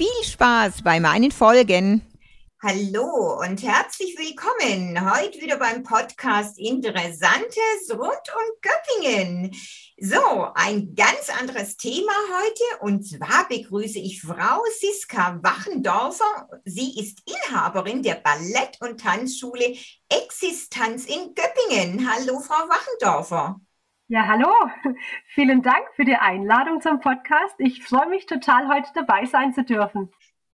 Viel Spaß bei meinen Folgen. Hallo und herzlich willkommen heute wieder beim Podcast Interessantes rund um Göppingen. So, ein ganz anderes Thema heute und zwar begrüße ich Frau Siska Wachendorfer. Sie ist Inhaberin der Ballett- und Tanzschule Existanz in Göppingen. Hallo, Frau Wachendorfer. Ja, hallo. Vielen Dank für die Einladung zum Podcast. Ich freue mich total, heute dabei sein zu dürfen.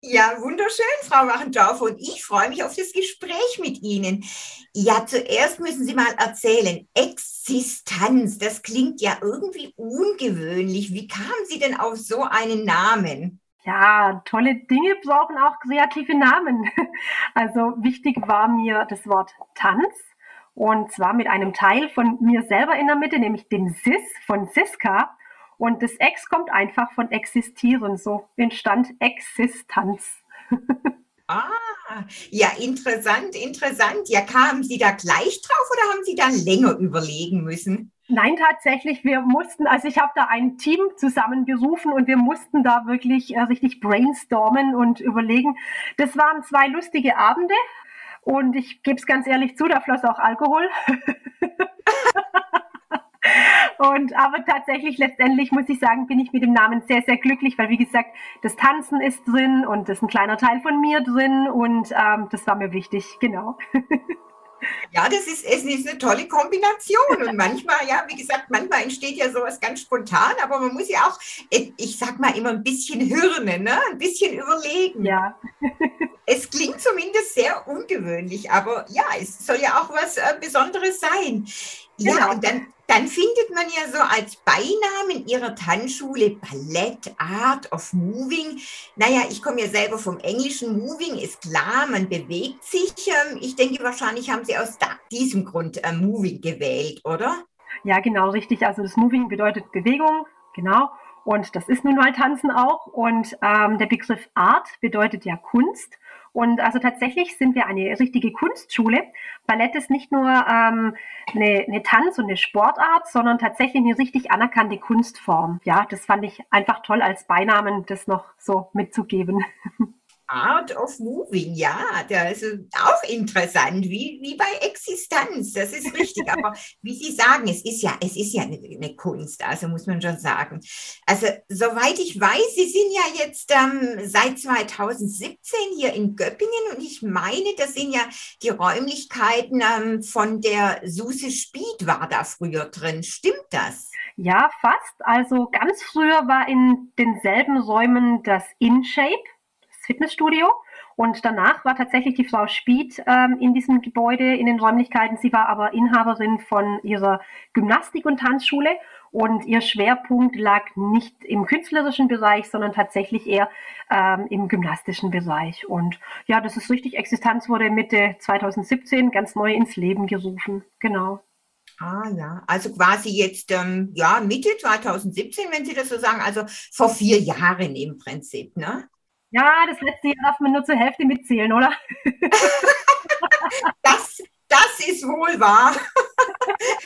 Ja, wunderschön, Frau Wachendorf. Und ich freue mich auf das Gespräch mit Ihnen. Ja, zuerst müssen Sie mal erzählen, Existenz, das klingt ja irgendwie ungewöhnlich. Wie kamen Sie denn auf so einen Namen? Ja, tolle Dinge brauchen auch kreative Namen. Also wichtig war mir das Wort Tanz und zwar mit einem Teil von mir selber in der Mitte, nämlich dem Sis von Siska. Und das Ex kommt einfach von existieren. So entstand Existanz. ah, ja, interessant, interessant. Ja, kamen Sie da gleich drauf oder haben Sie da länger überlegen müssen? Nein, tatsächlich. Wir mussten, also ich habe da ein Team zusammengerufen und wir mussten da wirklich äh, richtig brainstormen und überlegen. Das waren zwei lustige Abende und ich gebe es ganz ehrlich zu, da floss auch Alkohol. Und aber tatsächlich letztendlich muss ich sagen, bin ich mit dem Namen sehr, sehr glücklich, weil wie gesagt, das Tanzen ist drin und das ist ein kleiner Teil von mir drin und ähm, das war mir wichtig, genau. Ja, das ist, es ist eine tolle Kombination. Und manchmal, ja, wie gesagt, manchmal entsteht ja sowas ganz spontan, aber man muss ja auch, ich sag mal immer ein bisschen hirnen, ne? ein bisschen überlegen. Ja. Es klingt zumindest sehr ungewöhnlich, aber ja, es soll ja auch was äh, Besonderes sein. Ja, genau. und dann, dann findet man ja so als Beinamen ihrer Tanzschule Ballett Art of Moving. Naja, ich komme ja selber vom Englischen. Moving ist klar, man bewegt sich. Ähm, ich denke, wahrscheinlich haben Sie aus diesem Grund äh, Moving gewählt, oder? Ja, genau, richtig. Also das Moving bedeutet Bewegung, genau. Und das ist nun mal Tanzen auch. Und ähm, der Begriff Art bedeutet ja Kunst. Und also tatsächlich sind wir eine richtige Kunstschule. Ballett ist nicht nur ähm, eine, eine Tanz- und eine Sportart, sondern tatsächlich eine richtig anerkannte Kunstform. Ja, das fand ich einfach toll als Beinamen, das noch so mitzugeben. Art of Moving, ja, das ist auch interessant, wie, wie bei Existenz, das ist richtig. Aber wie Sie sagen, es ist ja, es ist ja eine, eine, Kunst, also muss man schon sagen. Also, soweit ich weiß, Sie sind ja jetzt ähm, seit 2017 hier in Göppingen und ich meine, das sind ja die Räumlichkeiten ähm, von der Suse Spied war da früher drin. Stimmt das? Ja, fast. Also ganz früher war in denselben Räumen das InShape Fitnessstudio. Und danach war tatsächlich die Frau Spied ähm, in diesem Gebäude, in den Räumlichkeiten. Sie war aber Inhaberin von ihrer Gymnastik- und Tanzschule. Und ihr Schwerpunkt lag nicht im künstlerischen Bereich, sondern tatsächlich eher ähm, im gymnastischen Bereich. Und ja, das ist richtig. Existenz wurde Mitte 2017 ganz neu ins Leben gerufen. Genau. Ah ja, also quasi jetzt ähm, ja Mitte 2017, wenn Sie das so sagen, also vor vier Jahren im Prinzip, ne? Ja, das letzte Jahr darf man nur zur Hälfte mitzählen, oder? das, das ist wohl wahr.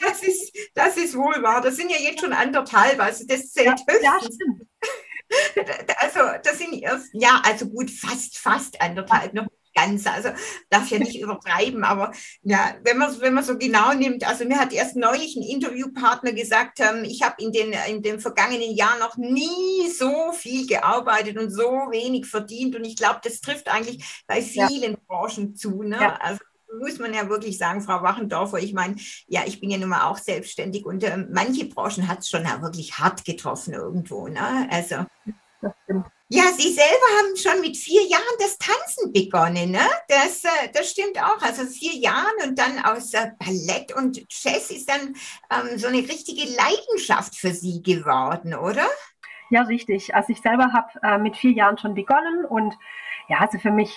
Das ist, das ist wohl wahr. Das sind ja jetzt schon anderthalb, also das zählt ja, höchstens. Ja, stimmt. Also, das sind erst, ja, also gut, fast, fast anderthalb, noch ganz. Also darf ja nicht übertreiben, aber ja, wenn man wenn man so genau nimmt, also mir hat erst neulich ein Interviewpartner gesagt, ähm, ich habe in den in dem vergangenen Jahr noch nie so viel gearbeitet und so wenig verdient und ich glaube, das trifft eigentlich bei vielen ja. Branchen zu. Ne? Ja. Also muss man ja wirklich sagen, Frau Wachendorfer, ich meine, ja, ich bin ja nun mal auch selbstständig und äh, manche Branchen hat es schon ja wirklich hart getroffen irgendwo. Ne? Also. Das stimmt. Ja, Sie selber haben schon mit vier Jahren das Tanzen begonnen, ne? Das, äh, das stimmt auch. Also vier Jahren und dann aus äh, Ballett und Jazz ist dann ähm, so eine richtige Leidenschaft für Sie geworden, oder? Ja, richtig. Also ich selber habe äh, mit vier Jahren schon begonnen und ja, also für mich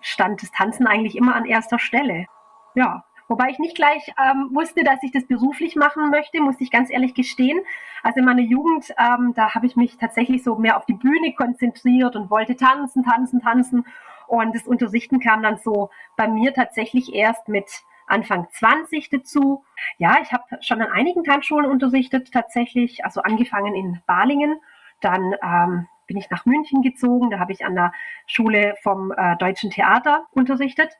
stand das Tanzen eigentlich immer an erster Stelle. Ja, Wobei ich nicht gleich ähm, wusste, dass ich das beruflich machen möchte, muss ich ganz ehrlich gestehen. Also in meiner Jugend, ähm, da habe ich mich tatsächlich so mehr auf die Bühne konzentriert und wollte tanzen, tanzen, tanzen. Und das Unterrichten kam dann so bei mir tatsächlich erst mit Anfang 20 dazu. Ja, ich habe schon an einigen Tanzschulen unterrichtet tatsächlich, also angefangen in Balingen. Dann ähm, bin ich nach München gezogen, da habe ich an der Schule vom äh, Deutschen Theater unterrichtet.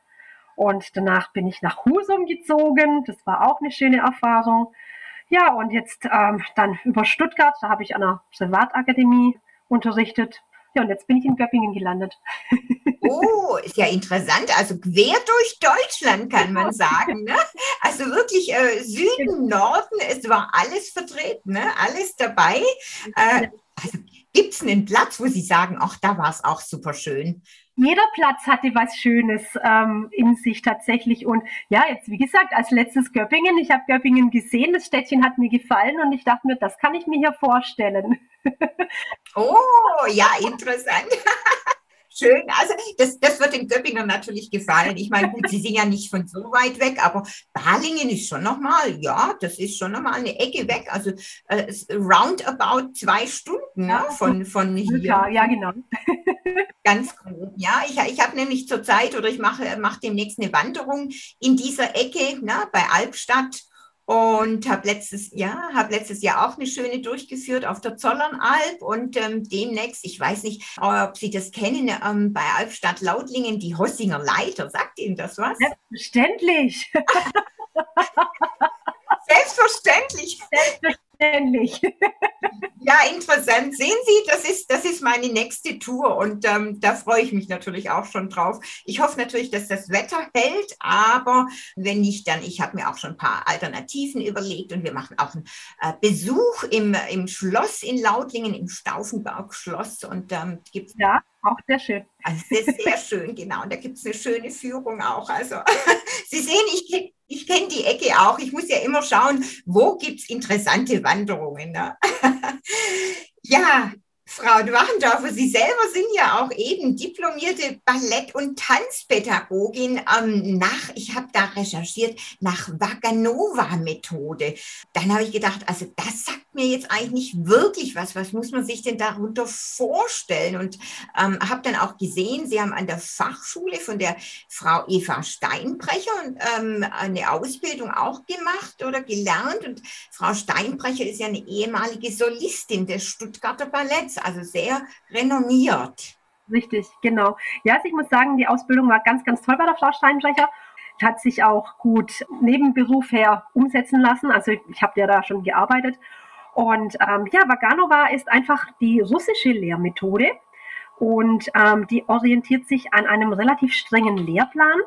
Und danach bin ich nach Husum gezogen. Das war auch eine schöne Erfahrung. Ja, und jetzt ähm, dann über Stuttgart, da habe ich an einer Privatakademie unterrichtet. Ja, und jetzt bin ich in Göppingen gelandet. Oh, ist ja interessant. Also quer durch Deutschland kann man sagen. Ne? Also wirklich äh, Süden, Norden, es war alles vertreten, ne? alles dabei. Äh, also gibt es einen Platz, wo Sie sagen, ach, da war es auch super schön? Jeder Platz hatte was Schönes ähm, in sich tatsächlich. Und ja, jetzt wie gesagt, als letztes Göppingen. Ich habe Göppingen gesehen, das Städtchen hat mir gefallen und ich dachte mir, das kann ich mir hier vorstellen. oh, ja, interessant. Schön, also das, das wird den Göppingen natürlich gefallen. Ich meine, gut, Sie sind ja nicht von so weit weg, aber Balingen ist schon nochmal, ja, das ist schon nochmal eine Ecke weg. Also äh, roundabout zwei Stunden ne, von, von hier. Ja, ja, genau. Ganz grob, ja. Ich, ich habe nämlich zurzeit oder ich mache mach demnächst eine Wanderung in dieser Ecke ne, bei Albstadt und habe letztes Jahr habe letztes Jahr auch eine schöne durchgeführt auf der Zollernalb und ähm, demnächst, ich weiß nicht, ob Sie das kennen, ähm, bei Albstadt Lautlingen die Hossinger Leiter. Sagt Ihnen das was? Selbstverständlich. Selbstverständlich. Selbstverständlich. Ja, interessant. Sehen Sie, das ist, das ist meine nächste Tour und ähm, da freue ich mich natürlich auch schon drauf. Ich hoffe natürlich, dass das Wetter hält, aber wenn nicht, dann, ich habe mir auch schon ein paar Alternativen überlegt und wir machen auch einen äh, Besuch im, im Schloss in Lautlingen, im Stauffenberg-Schloss und ähm, gibt Ja, auch sehr schön. Also sehr, sehr schön, genau. Und da gibt es eine schöne Führung auch. Also Sie sehen, ich, ich kenne die Ecke auch. Ich muss ja immer schauen, wo gibt es interessante Wanderungen. Ne? ja, Frau Dwachendorfer, Sie selber sind ja auch eben diplomierte Ballett- und Tanzpädagogin ähm, nach, ich habe da recherchiert, nach Vaganova-Methode. Dann habe ich gedacht, also das sagt mir jetzt eigentlich nicht wirklich was. Was muss man sich denn darunter vorstellen? Und ähm, habe dann auch gesehen, Sie haben an der Fachschule von der Frau Eva Steinbrecher ähm, eine Ausbildung auch gemacht oder gelernt. Und Frau Steinbrecher ist ja eine ehemalige Solistin des Stuttgarter Balletts also sehr renommiert. Richtig, genau. Ja, also ich muss sagen, die Ausbildung war ganz, ganz toll bei der Frau Steinbrecher. Hat sich auch gut neben Beruf her umsetzen lassen. Also ich habe ja da schon gearbeitet. Und ähm, ja, Vaganova ist einfach die russische Lehrmethode und ähm, die orientiert sich an einem relativ strengen Lehrplan.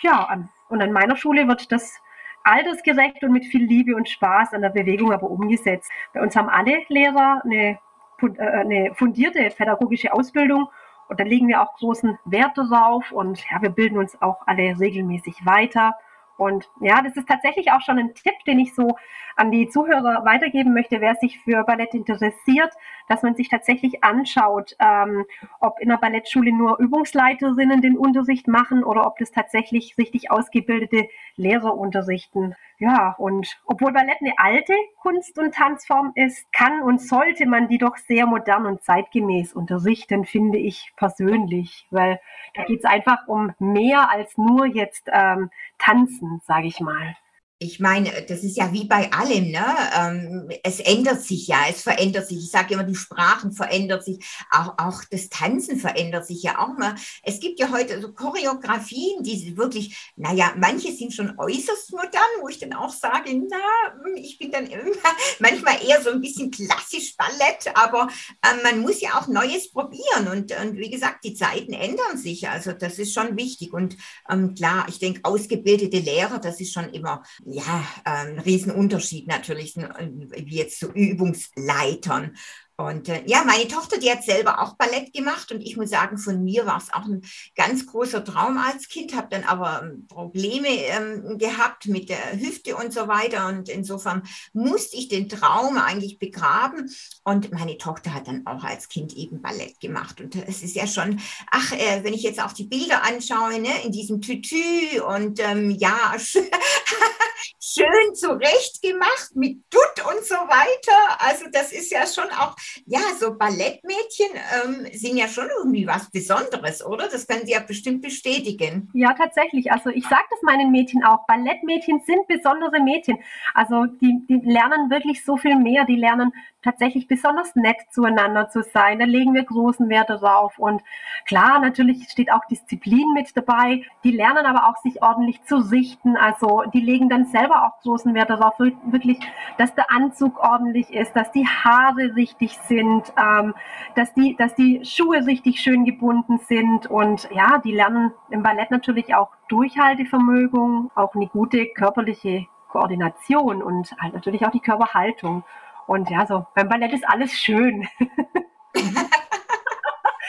Ja, an, und an meiner Schule wird das altersgerecht und mit viel Liebe und Spaß an der Bewegung aber umgesetzt. Bei uns haben alle Lehrer eine eine fundierte pädagogische Ausbildung und da legen wir auch großen Wert darauf und ja, wir bilden uns auch alle regelmäßig weiter. Und ja, das ist tatsächlich auch schon ein Tipp, den ich so an die Zuhörer weitergeben möchte, wer sich für Ballett interessiert, dass man sich tatsächlich anschaut, ähm, ob in der Ballettschule nur Übungsleiterinnen den Unterricht machen oder ob das tatsächlich richtig ausgebildete Lehrer unterrichten. Ja, und obwohl Ballett eine alte Kunst- und Tanzform ist, kann und sollte man die doch sehr modern und zeitgemäß unterrichten, finde ich persönlich, weil da geht es einfach um mehr als nur jetzt ähm, Tanzen, sage ich mal ich meine, das ist ja wie bei allem, ne? Ähm, es ändert sich ja, es verändert sich. Ich sage immer, die Sprachen verändern sich, auch, auch das Tanzen verändert sich ja auch mal. Es gibt ja heute so Choreografien, die wirklich, naja, manche sind schon äußerst modern, wo ich dann auch sage, na, ich bin dann immer, manchmal eher so ein bisschen klassisch Ballett, aber äh, man muss ja auch Neues probieren und, und wie gesagt, die Zeiten ändern sich. Also das ist schon wichtig und ähm, klar, ich denke, ausgebildete Lehrer, das ist schon immer ja, ein ähm, Riesenunterschied natürlich, äh, wie jetzt zu Übungsleitern. Und äh, ja, meine Tochter, die hat selber auch Ballett gemacht und ich muss sagen, von mir war es auch ein ganz großer Traum als Kind, habe dann aber ähm, Probleme ähm, gehabt mit der Hüfte und so weiter und insofern musste ich den Traum eigentlich begraben und meine Tochter hat dann auch als Kind eben Ballett gemacht und es ist ja schon, ach, äh, wenn ich jetzt auch die Bilder anschaue, ne, in diesem Tütü und ähm, ja, schön zurecht gemacht mit Dutt und so weiter, also das ist ja schon auch ja, so Ballettmädchen ähm, sind ja schon irgendwie was Besonderes, oder? Das können Sie ja bestimmt bestätigen. Ja, tatsächlich. Also ich sage das meinen Mädchen auch. Ballettmädchen sind besondere Mädchen. Also die, die lernen wirklich so viel mehr. Die lernen tatsächlich besonders nett zueinander zu sein. Da legen wir großen Wert darauf. Und klar, natürlich steht auch Disziplin mit dabei. Die lernen aber auch, sich ordentlich zu richten. Also die legen dann selber auch großen Wert darauf, wirklich, dass der Anzug ordentlich ist, dass die Haare richtig sind, ähm, dass, die, dass die Schuhe richtig schön gebunden sind. Und ja, die lernen im Ballett natürlich auch Durchhaltevermögen, auch eine gute körperliche Koordination und halt natürlich auch die Körperhaltung. Und ja, so beim Ballett ist alles schön.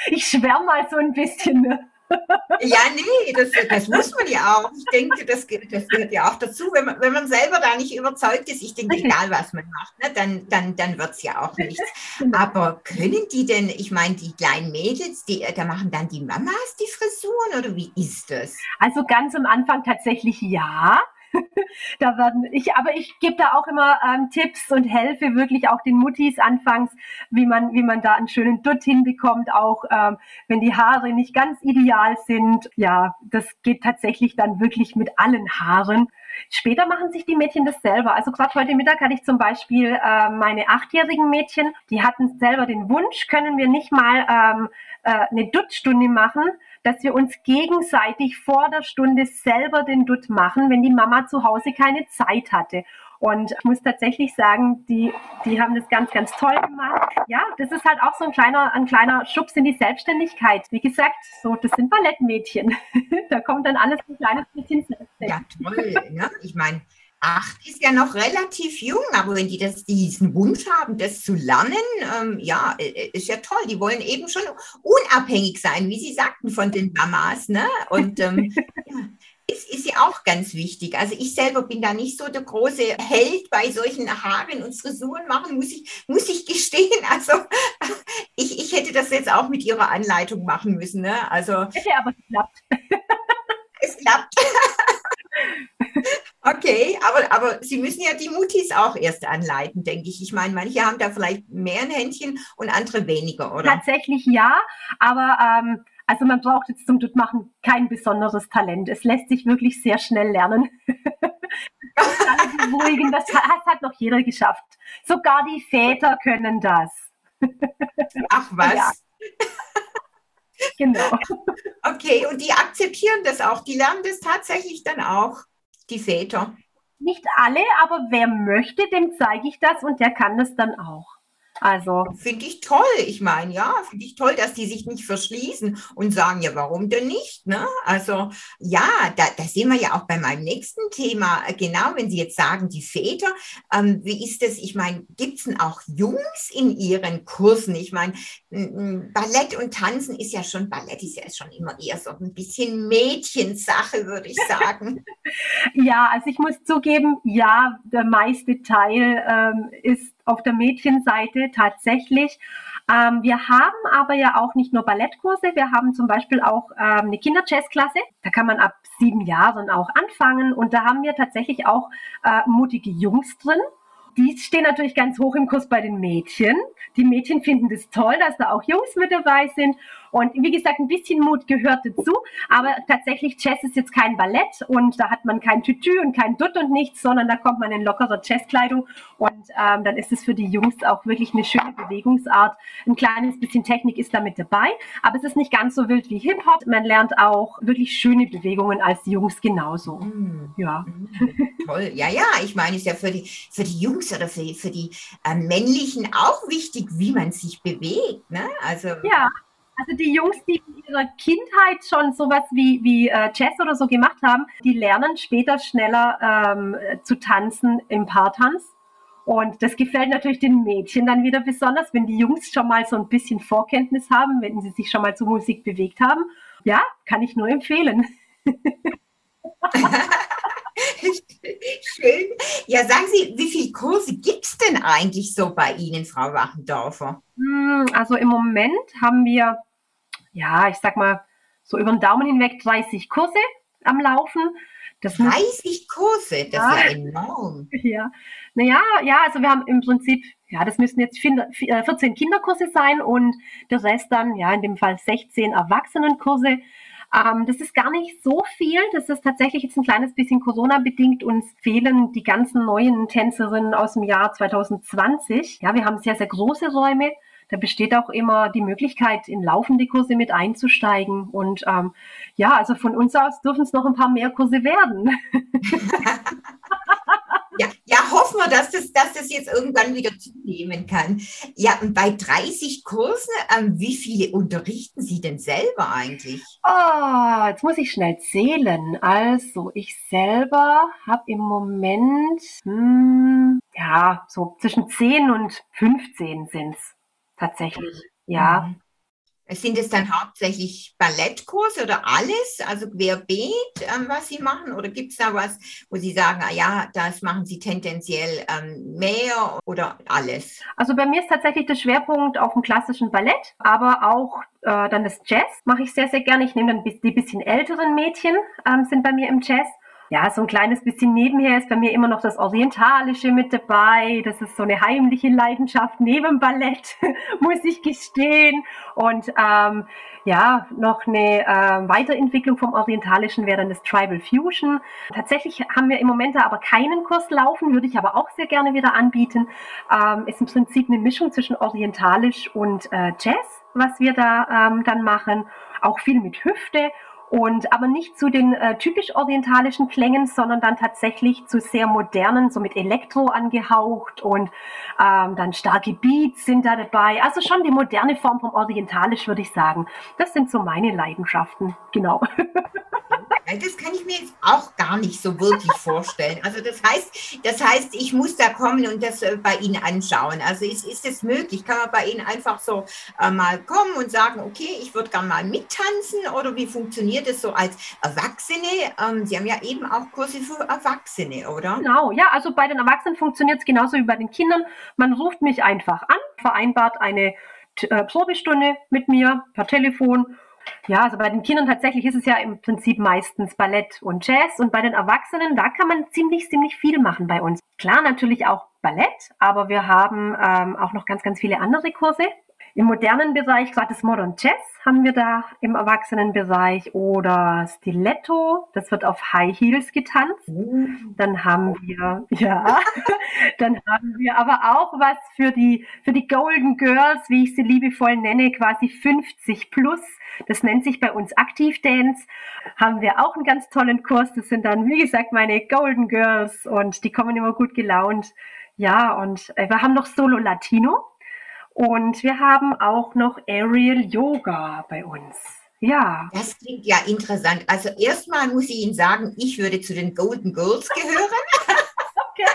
ich schwärme mal so ein bisschen. Ne? Ja, nee, das, das muss man ja auch. Ich denke, das, das gehört ja auch dazu, wenn man, wenn man selber da nicht überzeugt ist. Ich denke, egal was man macht, ne, dann, dann, dann wird es ja auch nichts. Aber können die denn, ich meine, die kleinen Mädels, die, da machen dann die Mamas die Frisuren oder wie ist das? Also ganz am Anfang tatsächlich ja. da werden ich, aber ich gebe da auch immer ähm, Tipps und helfe wirklich auch den Muttis anfangs, wie man, wie man da einen schönen Dutt hinbekommt, auch ähm, wenn die Haare nicht ganz ideal sind. Ja, das geht tatsächlich dann wirklich mit allen Haaren. Später machen sich die Mädchen das selber. Also gerade heute Mittag hatte ich zum Beispiel äh, meine achtjährigen Mädchen, die hatten selber den Wunsch, können wir nicht mal ähm, äh, eine Duttstunde machen, dass wir uns gegenseitig vor der Stunde selber den Dutt machen, wenn die Mama zu Hause keine Zeit hatte. Und ich muss tatsächlich sagen, die, die haben das ganz, ganz toll gemacht. Ja, das ist halt auch so ein kleiner, ein kleiner Schubs in die Selbstständigkeit. Wie gesagt, so, das sind Ballettmädchen. da kommt dann alles ein kleines bisschen selbst. Ja, toll. Ne? Ich meine, acht ist ja noch relativ jung, aber wenn die das, diesen Wunsch haben, das zu lernen, ähm, ja, äh, äh, ist ja toll. Die wollen eben schon unabhängig sein, wie Sie sagten, von den Mamas. Ne? Und ähm, ja, ist, ist ja auch ganz wichtig. Also ich selber bin da nicht so der große Held bei solchen Haaren und Frisuren machen, muss ich, muss ich gestehen. Also ich, ich hätte das jetzt auch mit Ihrer Anleitung machen müssen. Ne? Also, hätte aber geklappt. es klappt. Okay, aber, aber Sie müssen ja die Mutis auch erst anleiten, denke ich. Ich meine, manche haben da vielleicht mehr ein Händchen und andere weniger, oder? Tatsächlich ja, aber ähm, also man braucht jetzt zum Duttmachen kein besonderes Talent. Es lässt sich wirklich sehr schnell lernen. das hat, hat noch jeder geschafft. Sogar die Väter können das. Ach was? Ja. Genau. Okay, und die akzeptieren das auch. Die lernen das tatsächlich dann auch die Väter? Nicht alle, aber wer möchte, dem zeige ich das und der kann das dann auch. Also. Finde ich toll. Ich meine, ja, finde ich toll, dass die sich nicht verschließen und sagen, ja, warum denn nicht? Ne? Also, ja, da, da sehen wir ja auch bei meinem nächsten Thema, genau, wenn Sie jetzt sagen, die Väter, ähm, wie ist das? Ich meine, gibt es denn auch Jungs in Ihren Kursen? Ich meine, Ballett und Tanzen ist ja schon, Ballett ist ja schon immer eher so ein bisschen Mädchensache, würde ich sagen. ja, also ich muss zugeben, ja, der meiste Teil ähm, ist auf der Mädchenseite tatsächlich. Ähm, wir haben aber ja auch nicht nur Ballettkurse, wir haben zum Beispiel auch ähm, eine Kinderjazzklasse. Da kann man ab sieben Jahren auch anfangen und da haben wir tatsächlich auch äh, mutige Jungs drin. Die stehen natürlich ganz hoch im Kurs bei den Mädchen. Die Mädchen finden das toll, dass da auch Jungs mit dabei sind. Und wie gesagt, ein bisschen Mut gehört dazu. Aber tatsächlich, Jazz ist jetzt kein Ballett und da hat man kein Tütü und kein Dutt und nichts, sondern da kommt man in lockerer Jazzkleidung und ähm, dann ist es für die Jungs auch wirklich eine schöne Bewegungsart. Ein kleines bisschen Technik ist da mit dabei, aber es ist nicht ganz so wild wie Hip-Hop. Man lernt auch wirklich schöne Bewegungen als Jungs genauso. Mm. Ja. Mm. Toll. Ja, ja, ich meine, es ist ja für die, für die Jungs oder für, für die äh, Männlichen auch wichtig, wie man sich bewegt. Ne? Also, ja. Also die Jungs, die in ihrer Kindheit schon sowas wie, wie äh, Jazz oder so gemacht haben, die lernen später schneller ähm, zu tanzen im Paartanz. Und das gefällt natürlich den Mädchen dann wieder besonders, wenn die Jungs schon mal so ein bisschen Vorkenntnis haben, wenn sie sich schon mal zur Musik bewegt haben. Ja, kann ich nur empfehlen. Schön. Ja, sagen Sie, wie viele Kurse gibt es denn eigentlich so bei Ihnen, Frau Wachendorfer? Hm, also im Moment haben wir, ja, ich sag mal, so über den Daumen hinweg 30 Kurse am Laufen. Das 30 Kurse, das ja, ist ja enorm. Ja, naja, ja, also wir haben im Prinzip, ja, das müssen jetzt 14 äh, Kinderkurse sein und der Rest dann, ja, in dem Fall 16 Erwachsenenkurse. Ähm, das ist gar nicht so viel. Das ist tatsächlich jetzt ein kleines bisschen Corona-bedingt. Uns fehlen die ganzen neuen Tänzerinnen aus dem Jahr 2020. Ja, wir haben sehr, sehr große Räume. Da besteht auch immer die Möglichkeit, in laufende Kurse mit einzusteigen. Und ähm, ja, also von uns aus dürfen es noch ein paar mehr Kurse werden. Ja, ja, hoffen wir, dass das, dass das jetzt irgendwann wieder zunehmen kann. Ja, und bei 30 Kursen, ähm, wie viele unterrichten Sie denn selber eigentlich? Oh, jetzt muss ich schnell zählen. Also, ich selber habe im Moment, hm, ja, so zwischen 10 und 15 sind es tatsächlich. Ja. Mhm. Sind es dann hauptsächlich Ballettkurse oder alles, also querbeet, ähm, was Sie machen? Oder gibt es da was, wo Sie sagen, ah ja, das machen Sie tendenziell ähm, mehr oder alles? Also bei mir ist tatsächlich der Schwerpunkt auf dem klassischen Ballett, aber auch äh, dann das Jazz mache ich sehr, sehr gerne. Ich nehme dann die bisschen älteren Mädchen, ähm, sind bei mir im Jazz ja, so ein kleines bisschen nebenher ist bei mir immer noch das Orientalische mit dabei. Das ist so eine heimliche Leidenschaft neben Ballett, muss ich gestehen. Und ähm, ja, noch eine äh, Weiterentwicklung vom Orientalischen wäre dann das Tribal Fusion. Tatsächlich haben wir im Moment da aber keinen Kurs laufen, würde ich aber auch sehr gerne wieder anbieten. Ähm, ist im Prinzip eine Mischung zwischen Orientalisch und äh, Jazz, was wir da ähm, dann machen. Auch viel mit Hüfte und aber nicht zu den äh, typisch orientalischen Klängen, sondern dann tatsächlich zu sehr modernen, so mit Elektro angehaucht und ähm, dann starke Beats sind da dabei. Also schon die moderne Form vom Orientalisch, würde ich sagen. Das sind so meine Leidenschaften, genau. Das kann ich mir jetzt auch gar nicht so wirklich vorstellen. Also das heißt, das heißt, ich muss da kommen und das äh, bei Ihnen anschauen. Also ist, ist es möglich? Kann man bei Ihnen einfach so äh, mal kommen und sagen, okay, ich würde gerne mal mittanzen oder wie funktioniert es so als Erwachsene? Ähm, Sie haben ja eben auch Kurse für Erwachsene, oder? Genau, ja, also bei den Erwachsenen funktioniert es genauso wie bei den Kindern. Man ruft mich einfach an, vereinbart eine äh, Probestunde mit mir per Telefon ja, also bei den Kindern tatsächlich ist es ja im Prinzip meistens Ballett und Jazz und bei den Erwachsenen, da kann man ziemlich, ziemlich viel machen bei uns. Klar, natürlich auch Ballett, aber wir haben ähm, auch noch ganz, ganz viele andere Kurse. Im modernen Bereich, gerade das Modern Jazz, haben wir da im Erwachsenenbereich oder Stiletto, das wird auf High Heels getanzt. Mm. Dann haben wir, ja, dann haben wir aber auch was für die, für die Golden Girls, wie ich sie liebevoll nenne, quasi 50 plus. Das nennt sich bei uns Aktiv Dance. Haben wir auch einen ganz tollen Kurs. Das sind dann, wie gesagt, meine Golden Girls und die kommen immer gut gelaunt. Ja, und äh, wir haben noch Solo Latino. Und wir haben auch noch Aerial Yoga bei uns. Ja. Das klingt ja interessant. Also erstmal muss ich Ihnen sagen, ich würde zu den Golden Girls gehören. okay.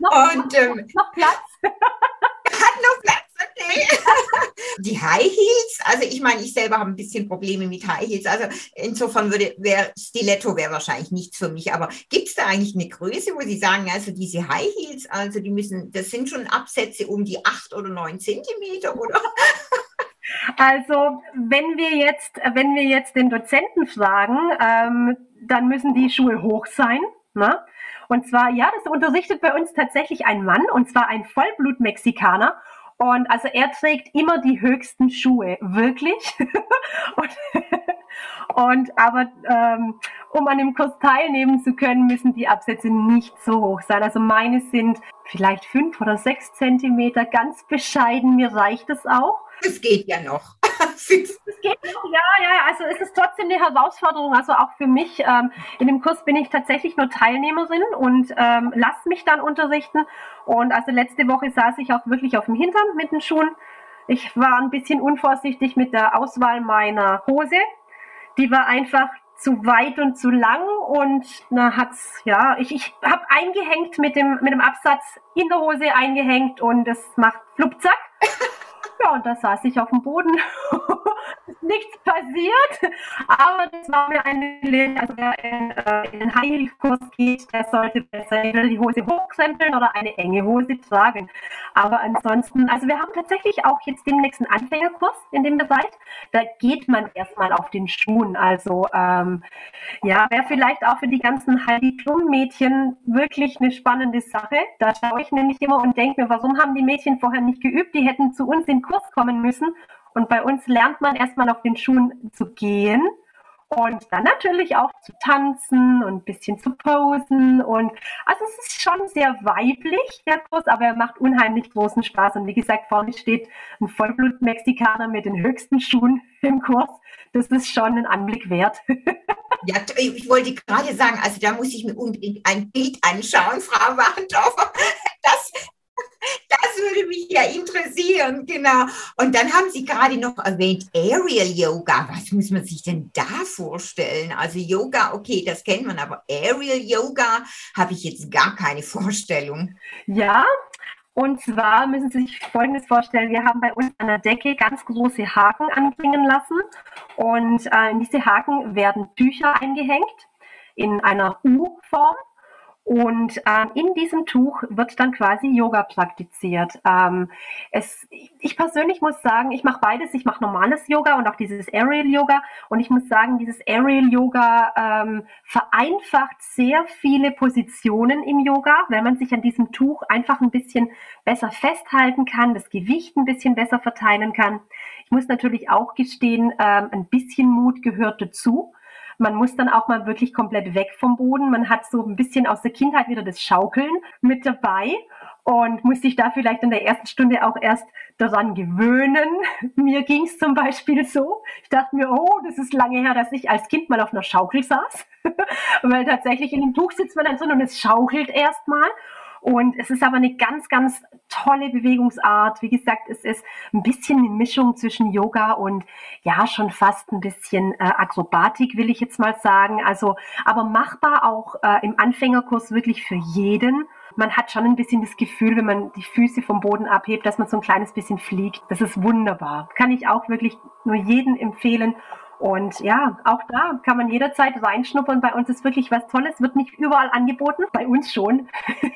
Und ähm, noch Platz. Hat noch Platz die High Heels, also ich meine, ich selber habe ein bisschen Probleme mit High Heels. Also insofern würde wär, Stiletto wäre wahrscheinlich nichts für mich. Aber gibt es da eigentlich eine Größe, wo Sie sagen, also diese High Heels, also die müssen, das sind schon Absätze um die acht oder neun Zentimeter, oder? Also wenn wir jetzt, wenn wir jetzt den Dozenten fragen, ähm, dann müssen die Schuhe hoch sein. Ne? Und zwar, ja, das unterrichtet bei uns tatsächlich ein Mann, und zwar ein Vollblut-Mexikaner. Und also er trägt immer die höchsten Schuhe, wirklich. und, und aber ähm, um an dem Kurs teilnehmen zu können, müssen die Absätze nicht so hoch sein. Also meine sind vielleicht fünf oder sechs Zentimeter, ganz bescheiden. Mir reicht es auch. Es geht ja noch. es geht noch, ja, ja. Also es ist trotzdem eine Herausforderung. Also auch für mich. Ähm, in dem Kurs bin ich tatsächlich nur Teilnehmerin und ähm, lasse mich dann unterrichten. Und also letzte Woche saß ich auch wirklich auf dem Hintern mit den Schuhen. Ich war ein bisschen unvorsichtig mit der Auswahl meiner Hose. Die war einfach zu weit und zu lang und na hat's ja ich, ich habe eingehängt mit dem mit dem Absatz in der Hose eingehängt und es macht flupzack ja, und da saß ich auf dem Boden. Nichts passiert. Aber das war mir eine Lehre. Also wer in, äh, in den High-Heel-Kurs geht, der sollte besser die Hose hochkrempeln oder eine enge Hose tragen. Aber ansonsten, also wir haben tatsächlich auch jetzt den nächsten Anfängerkurs, in dem seid. Da geht man erstmal auf den Schuhen. Also ähm, ja, wäre vielleicht auch für die ganzen Heidi-Klum-Mädchen wirklich eine spannende Sache. Da schaue ich nämlich immer und denke mir, warum haben die Mädchen vorher nicht geübt? Die hätten zu uns in den Kurs kommen müssen und bei uns lernt man erstmal auf den Schuhen zu gehen und dann natürlich auch zu tanzen und ein bisschen zu posen. Und also es ist schon sehr weiblich, der Kurs, aber er macht unheimlich großen Spaß. Und wie gesagt, vorne steht ein Vollblut-Mexikaner mit den höchsten Schuhen im Kurs. Das ist schon ein Anblick wert. Ja, ich wollte gerade sagen, also da muss ich mir unbedingt ein Bild anschauen, Frau Wachendorfer. Das das würde mich ja interessieren, genau. Und dann haben Sie gerade noch erwähnt, Aerial Yoga. Was muss man sich denn da vorstellen? Also Yoga, okay, das kennt man, aber Aerial Yoga habe ich jetzt gar keine Vorstellung. Ja, und zwar müssen Sie sich Folgendes vorstellen. Wir haben bei uns an der Decke ganz große Haken anbringen lassen. Und äh, in diese Haken werden Tücher eingehängt in einer U-Form. Und ähm, in diesem Tuch wird dann quasi Yoga praktiziert. Ähm, es, ich persönlich muss sagen, ich mache beides. Ich mache normales Yoga und auch dieses Aerial Yoga. Und ich muss sagen, dieses Aerial Yoga ähm, vereinfacht sehr viele Positionen im Yoga, wenn man sich an diesem Tuch einfach ein bisschen besser festhalten kann, das Gewicht ein bisschen besser verteilen kann. Ich muss natürlich auch gestehen, ähm, ein bisschen Mut gehört dazu. Man muss dann auch mal wirklich komplett weg vom Boden. Man hat so ein bisschen aus der Kindheit wieder das Schaukeln mit dabei und muss sich da vielleicht in der ersten Stunde auch erst daran gewöhnen. Mir ging es zum Beispiel so. Ich dachte mir, oh, das ist lange her, dass ich als Kind mal auf einer Schaukel saß. Weil tatsächlich in dem Tuch sitzt man dann so und es schaukelt erstmal. Und es ist aber eine ganz, ganz tolle Bewegungsart. Wie gesagt, es ist ein bisschen eine Mischung zwischen Yoga und ja, schon fast ein bisschen äh, Akrobatik, will ich jetzt mal sagen. Also, aber machbar auch äh, im Anfängerkurs wirklich für jeden. Man hat schon ein bisschen das Gefühl, wenn man die Füße vom Boden abhebt, dass man so ein kleines bisschen fliegt. Das ist wunderbar. Kann ich auch wirklich nur jedem empfehlen. Und ja, auch da kann man jederzeit reinschnuppern. Bei uns ist wirklich was Tolles, wird nicht überall angeboten, bei uns schon.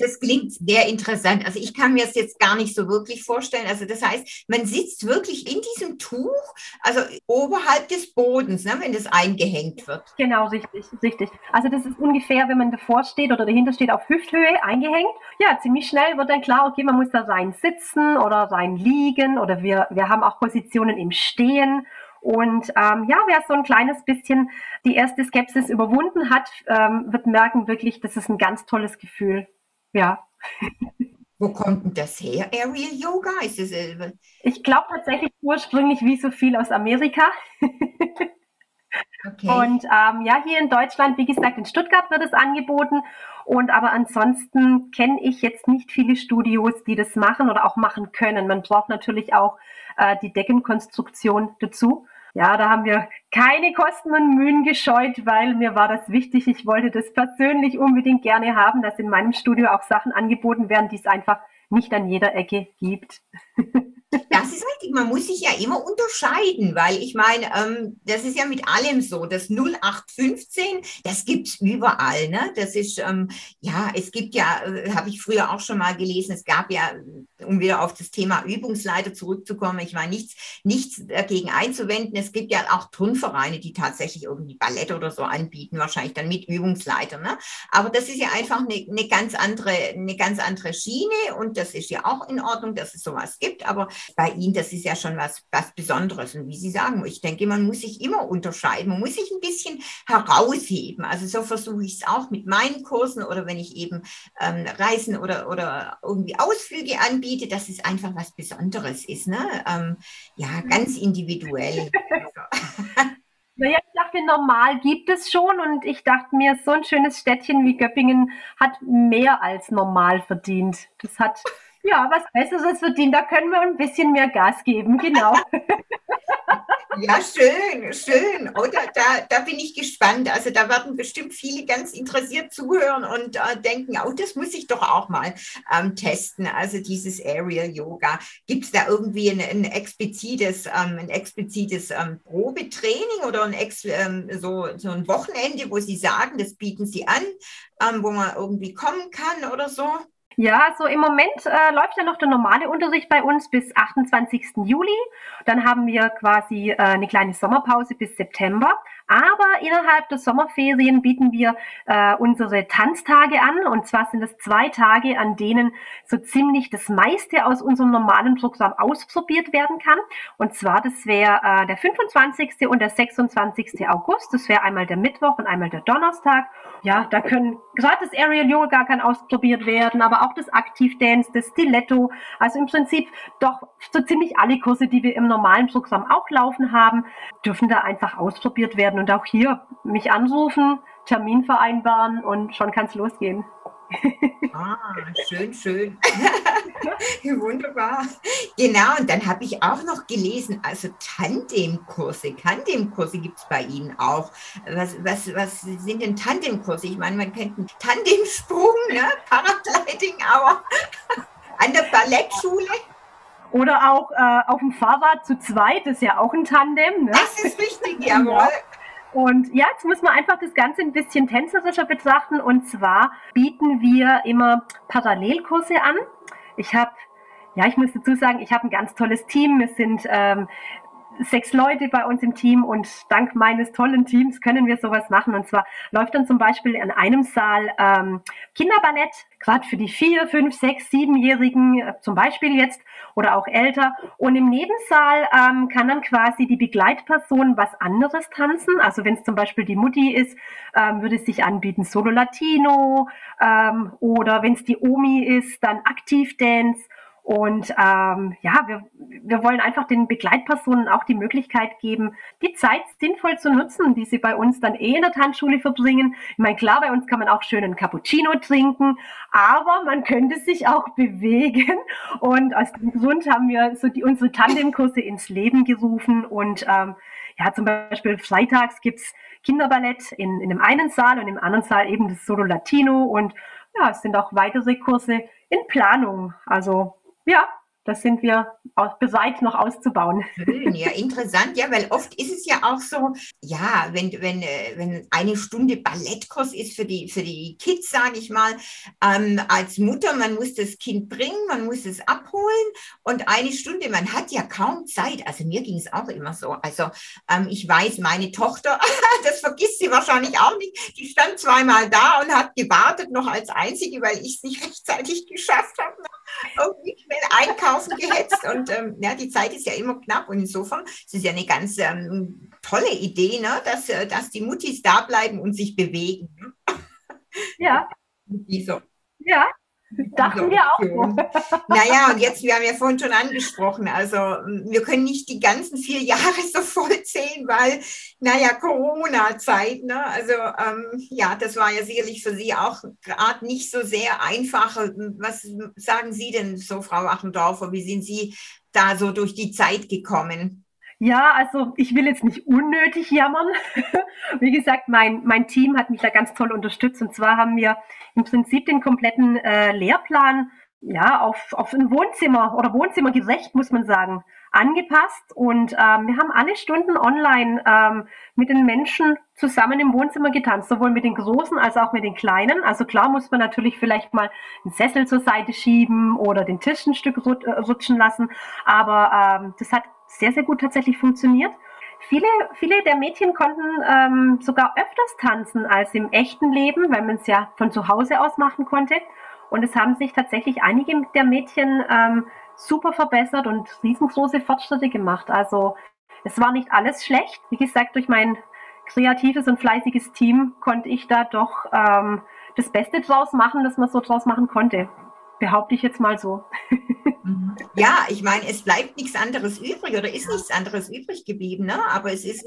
Das klingt sehr interessant. Also ich kann mir das jetzt gar nicht so wirklich vorstellen. Also das heißt, man sitzt wirklich in diesem Tuch, also oberhalb des Bodens, ne, wenn das eingehängt wird. Genau, richtig, richtig. Also das ist ungefähr, wenn man davor steht oder dahinter steht, auf Hüfthöhe eingehängt. Ja, ziemlich schnell wird dann klar, okay, man muss da rein sitzen oder rein liegen oder wir, wir haben auch Positionen im Stehen. Und ähm, ja, wer so ein kleines bisschen die erste Skepsis überwunden hat, ähm, wird merken wirklich, das ist ein ganz tolles Gefühl. Ja. Wo kommt denn das her, Aerial Yoga? Ist das, äh, ich glaube tatsächlich ursprünglich wie so viel aus Amerika. Okay. Und ähm, ja, hier in Deutschland, wie gesagt, in Stuttgart wird es angeboten. Und aber ansonsten kenne ich jetzt nicht viele Studios, die das machen oder auch machen können. Man braucht natürlich auch äh, die Deckenkonstruktion dazu. Ja, da haben wir keine Kosten und Mühen gescheut, weil mir war das wichtig. Ich wollte das persönlich unbedingt gerne haben, dass in meinem Studio auch Sachen angeboten werden, die es einfach nicht an jeder Ecke gibt. Das ist richtig, man muss sich ja immer unterscheiden, weil ich meine, ähm, das ist ja mit allem so. Das 0815, das gibt es überall. Ne? Das ist, ähm, ja, es gibt ja, äh, habe ich früher auch schon mal gelesen, es gab ja, um wieder auf das Thema Übungsleiter zurückzukommen, ich meine, nichts, nichts dagegen einzuwenden. Es gibt ja auch Turnvereine, die tatsächlich irgendwie Ballett oder so anbieten, wahrscheinlich dann mit Übungsleiter. Ne? Aber das ist ja einfach eine, eine, ganz andere, eine ganz andere Schiene und das ist ja auch in Ordnung, dass es sowas gibt. Aber bei Ihnen, das ist ja schon was, was Besonderes. Und wie Sie sagen, ich denke, man muss sich immer unterscheiden, man muss sich ein bisschen herausheben. Also so versuche ich es auch mit meinen Kursen oder wenn ich eben ähm, Reisen oder, oder irgendwie Ausflüge anbiete, dass es einfach was Besonderes ist. Ne? Ähm, ja, ganz individuell. Naja, ich dachte, normal gibt es schon und ich dachte mir, so ein schönes Städtchen wie Göppingen hat mehr als normal verdient. Das hat Ja, was Besseres verdienen, da können wir ein bisschen mehr Gas geben, genau. Ja, schön, schön. Oder da, da bin ich gespannt. Also da werden bestimmt viele ganz interessiert zuhören und äh, denken, oh, das muss ich doch auch mal ähm, testen. Also dieses Aerial Yoga. Gibt es da irgendwie ein, ein explizites, ähm, ein explizites ähm, Probetraining oder ein Ex, ähm, so, so ein Wochenende, wo Sie sagen, das bieten Sie an, ähm, wo man irgendwie kommen kann oder so? Ja, so im Moment äh, läuft ja noch der normale Unterricht bei uns bis 28. Juli. Dann haben wir quasi äh, eine kleine Sommerpause bis September. Aber innerhalb der Sommerferien bieten wir äh, unsere Tanztage an. Und zwar sind es zwei Tage, an denen so ziemlich das meiste aus unserem normalen Programm ausprobiert werden kann. Und zwar, das wäre äh, der 25. und der 26. August. Das wäre einmal der Mittwoch und einmal der Donnerstag. Ja, da können gerade das Aerial Yoga kann ausprobiert werden, aber auch das Active Dance, das Stiletto. Also im Prinzip doch so ziemlich alle Kurse, die wir im normalen Programm auch laufen haben, dürfen da einfach ausprobiert werden. Und auch hier mich anrufen, Termin vereinbaren und schon kann es losgehen. Ah, schön, schön. Wunderbar. Genau, und dann habe ich auch noch gelesen, also Tandemkurse. Tandemkurse gibt es bei Ihnen auch. Was, was, was sind denn Tandemkurse? Ich meine, man kennt einen Tandemsprung, ne? Paragliding, aber an der Ballettschule. Oder auch äh, auf dem Fahrrad zu zweit, das ist ja auch ein Tandem. Ne? Das ist richtig, jawohl. Und ja, jetzt muss man einfach das Ganze ein bisschen tänzerischer betrachten. Und zwar bieten wir immer Parallelkurse an. Ich habe, ja, ich muss dazu sagen, ich habe ein ganz tolles Team. Wir sind ähm, sechs Leute bei uns im Team und dank meines tollen Teams können wir sowas machen. Und zwar läuft dann zum Beispiel in einem Saal ähm, Kinderballett, gerade für die vier, fünf, sechs, siebenjährigen äh, zum Beispiel jetzt oder auch älter. Und im Nebensaal ähm, kann dann quasi die Begleitperson was anderes tanzen. Also wenn es zum Beispiel die Mutti ist, ähm, würde es sich anbieten Solo Latino ähm, oder wenn es die Omi ist, dann Aktivdance und ähm, ja, wir, wir wollen einfach den Begleitpersonen auch die Möglichkeit geben, die Zeit sinnvoll zu nutzen, die sie bei uns dann eh in der Tanzschule verbringen. Ich meine, klar, bei uns kann man auch schön einen Cappuccino trinken, aber man könnte sich auch bewegen. Und aus dem Grund haben wir so die, unsere Tandemkurse ins Leben gerufen. Und ähm, ja, zum Beispiel freitags gibt's Kinderballett in, in dem einen Saal und im anderen Saal eben das Solo Latino. Und ja, es sind auch weitere Kurse in Planung. Also ja, das sind wir bereit noch auszubauen. Ja, interessant, ja, weil oft ist es ja auch so, ja, wenn, wenn, äh, wenn eine Stunde Ballettkurs ist für die, für die Kids, sage ich mal, ähm, als Mutter, man muss das Kind bringen, man muss es abholen und eine Stunde, man hat ja kaum Zeit. Also mir ging es auch immer so. Also ähm, ich weiß, meine Tochter, das vergisst sie wahrscheinlich auch nicht, die stand zweimal da und hat gewartet, noch als Einzige, weil ich es nicht rechtzeitig geschafft habe irgendwie schnell einkaufen gehetzt und ähm, ja, die Zeit ist ja immer knapp und insofern ist es ja eine ganz ähm, tolle Idee, ne? dass, äh, dass die Muttis da bleiben und sich bewegen. Ja. Dieser. Ja, Dachten wir auch. naja, und jetzt, wir haben ja vorhin schon angesprochen, also wir können nicht die ganzen vier Jahre so voll zählen, weil, naja, Corona-Zeit, ne? Also ähm, ja, das war ja sicherlich für Sie auch gerade nicht so sehr einfach. Was sagen Sie denn so, Frau Achendorfer? Wie sind Sie da so durch die Zeit gekommen? Ja, also ich will jetzt nicht unnötig jammern. Wie gesagt, mein, mein Team hat mich da ganz toll unterstützt. Und zwar haben wir im Prinzip den kompletten äh, Lehrplan ja, auf, auf ein Wohnzimmer oder Wohnzimmergerecht, muss man sagen, angepasst. Und ähm, wir haben alle Stunden online ähm, mit den Menschen zusammen im Wohnzimmer getanzt, sowohl mit den Großen als auch mit den Kleinen. Also klar muss man natürlich vielleicht mal einen Sessel zur Seite schieben oder den Tisch ein Stück rutschen lassen. Aber ähm, das hat sehr, sehr gut tatsächlich funktioniert. Viele, viele der Mädchen konnten ähm, sogar öfters tanzen als im echten Leben, weil man es ja von zu Hause aus machen konnte. Und es haben sich tatsächlich einige der Mädchen ähm, super verbessert und riesengroße Fortschritte gemacht. Also es war nicht alles schlecht. Wie gesagt, durch mein kreatives und fleißiges Team konnte ich da doch ähm, das Beste draus machen, das man so draus machen konnte. Behaupte ich jetzt mal so. Mhm. Ja, ich meine, es bleibt nichts anderes übrig oder ist nichts anderes übrig geblieben, ne? aber es ist,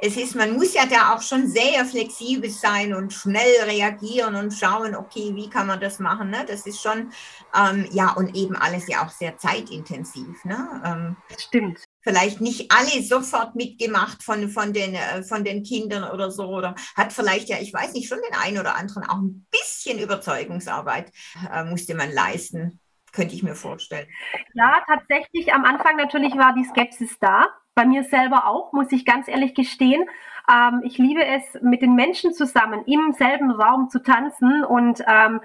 es ist, man muss ja da auch schon sehr flexibel sein und schnell reagieren und schauen, okay, wie kann man das machen, ne? das ist schon, ähm, ja, und eben alles ja auch sehr zeitintensiv. Ne? Ähm, Stimmt. Vielleicht nicht alle sofort mitgemacht von, von, den, äh, von den Kindern oder so, oder hat vielleicht ja, ich weiß nicht, schon den einen oder anderen auch ein bisschen Überzeugungsarbeit äh, musste man leisten könnte ich mir vorstellen. Ja, tatsächlich. Am Anfang natürlich war die Skepsis da. Bei mir selber auch, muss ich ganz ehrlich gestehen. Ähm, ich liebe es, mit den Menschen zusammen im selben Raum zu tanzen und ähm,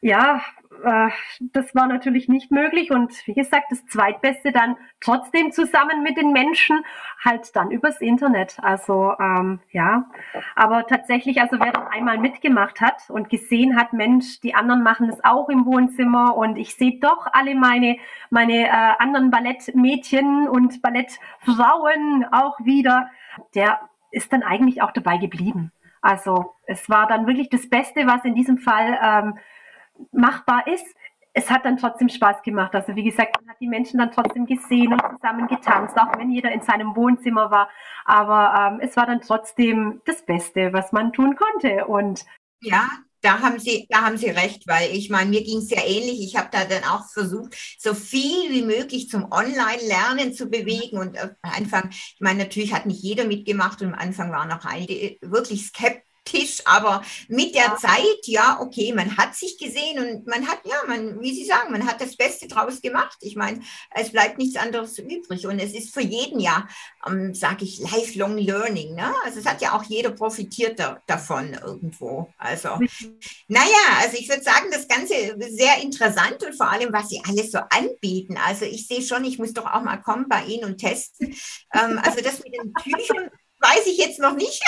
ja, äh, das war natürlich nicht möglich und wie gesagt, das zweitbeste dann trotzdem zusammen mit den Menschen, halt dann übers Internet. Also ähm, ja, aber tatsächlich, also wer dann einmal mitgemacht hat und gesehen hat, Mensch, die anderen machen das auch im Wohnzimmer und ich sehe doch alle meine, meine äh, anderen Ballettmädchen und Ballettfrauen auch wieder, der ist dann eigentlich auch dabei geblieben. Also es war dann wirklich das Beste, was in diesem Fall ähm, machbar ist. Es hat dann trotzdem Spaß gemacht. Also wie gesagt, man hat die Menschen dann trotzdem gesehen und zusammen getanzt, auch wenn jeder in seinem Wohnzimmer war. Aber ähm, es war dann trotzdem das Beste, was man tun konnte. Und ja, da haben Sie, da haben Sie recht, weil ich meine, mir ging es ja ähnlich. Ich habe da dann auch versucht, so viel wie möglich zum Online-Lernen zu bewegen und am Anfang, ich meine, natürlich hat nicht jeder mitgemacht und am Anfang waren noch einige wirklich skeptisch Tisch, aber mit der ja. Zeit, ja, okay, man hat sich gesehen und man hat, ja, man, wie Sie sagen, man hat das Beste draus gemacht. Ich meine, es bleibt nichts anderes übrig und es ist für jeden ja, ähm, sage ich, lifelong learning. Ne? Also es hat ja auch jeder profitiert da, davon irgendwo. Also, naja, also ich würde sagen, das Ganze sehr interessant und vor allem, was Sie alles so anbieten. Also ich sehe schon, ich muss doch auch mal kommen bei Ihnen und testen. ähm, also das mit den Tüchern weiß ich jetzt noch nicht.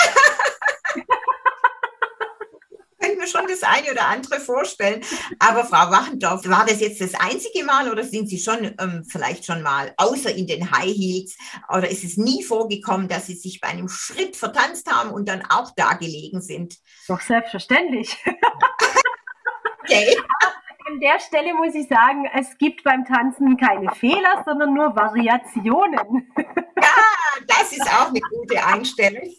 schon das eine oder andere vorstellen. Aber Frau Wachendorf, war das jetzt das einzige Mal oder sind Sie schon ähm, vielleicht schon mal außer in den High Heels oder ist es nie vorgekommen, dass Sie sich bei einem Schritt vertanzt haben und dann auch da gelegen sind? Doch selbstverständlich. okay. An der Stelle muss ich sagen, es gibt beim Tanzen keine Fehler, sondern nur Variationen. Ja, das ist auch eine gute Einstellung.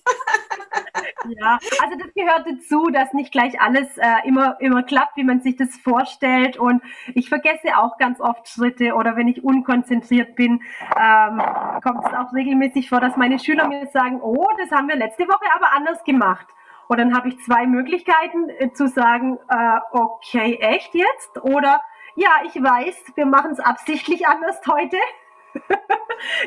Ja, also das gehört dazu, dass nicht gleich alles äh, immer, immer klappt, wie man sich das vorstellt. Und ich vergesse auch ganz oft Schritte oder wenn ich unkonzentriert bin, ähm, kommt es auch regelmäßig vor, dass meine Schüler mir sagen, oh, das haben wir letzte Woche aber anders gemacht. Und dann habe ich zwei Möglichkeiten äh, zu sagen, äh, okay, echt jetzt? Oder ja, ich weiß, wir machen es absichtlich anders heute.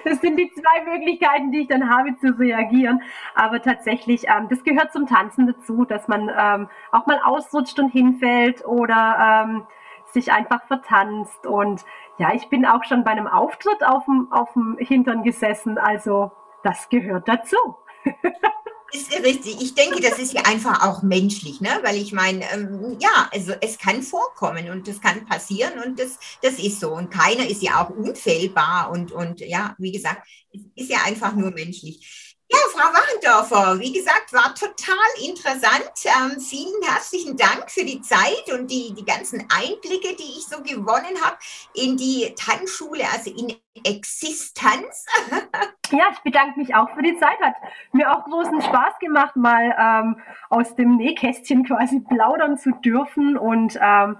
Das sind die zwei Möglichkeiten, die ich dann habe zu reagieren. Aber tatsächlich, ähm, das gehört zum Tanzen dazu, dass man ähm, auch mal ausrutscht und hinfällt oder ähm, sich einfach vertanzt. Und ja, ich bin auch schon bei einem Auftritt auf dem, auf dem Hintern gesessen. Also das gehört dazu. ist richtig. Ich denke, das ist ja einfach auch menschlich, ne? weil ich meine, ähm, ja, also es kann vorkommen und das kann passieren und das, das ist so. Und keiner ist ja auch unfehlbar und, und ja, wie gesagt, es ist ja einfach nur menschlich. Ja, Frau Wachendorfer, wie gesagt, war total interessant. Ähm, vielen herzlichen Dank für die Zeit und die, die ganzen Einblicke, die ich so gewonnen habe in die Tanzschule, also in Existenz. ja, ich bedanke mich auch für die Zeit. Hat mir auch großen Spaß gemacht, mal ähm, aus dem Nähkästchen quasi plaudern zu dürfen und ähm,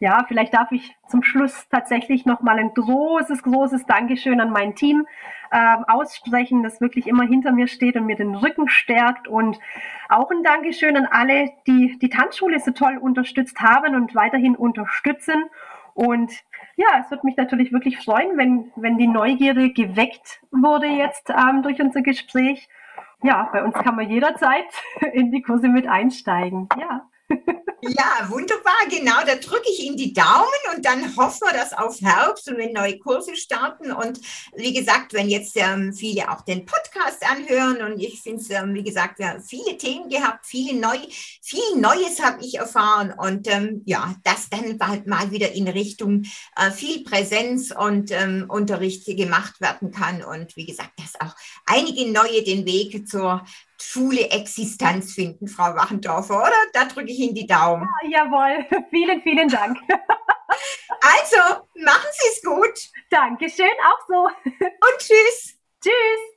ja, vielleicht darf ich zum Schluss tatsächlich nochmal ein großes, großes Dankeschön an mein Team äh, aussprechen, das wirklich immer hinter mir steht und mir den Rücken stärkt. Und auch ein Dankeschön an alle, die die Tanzschule so toll unterstützt haben und weiterhin unterstützen. Und ja, es würde mich natürlich wirklich freuen, wenn, wenn die Neugierde geweckt wurde jetzt ähm, durch unser Gespräch. Ja, bei uns kann man jederzeit in die Kurse mit einsteigen. Ja. Ja, wunderbar, genau. Da drücke ich Ihnen die Daumen und dann hoffen wir, dass auf Herbst und wenn neue Kurse starten. Und wie gesagt, wenn jetzt ähm, viele auch den Podcast anhören und ich finde es, ähm, wie gesagt, wir haben viele Themen gehabt, viele neu, viel Neues habe ich erfahren und ähm, ja, das dann bald mal wieder in Richtung äh, viel Präsenz und ähm, Unterricht gemacht werden kann. Und wie gesagt, dass auch einige neue den Weg zur Schule Existenz finden, Frau Wachendorfer, oder? Da drücke ich Ihnen die Daumen. Ja, jawohl, vielen, vielen Dank. Also, machen Sie es gut. Dankeschön, auch so. Und tschüss. Tschüss.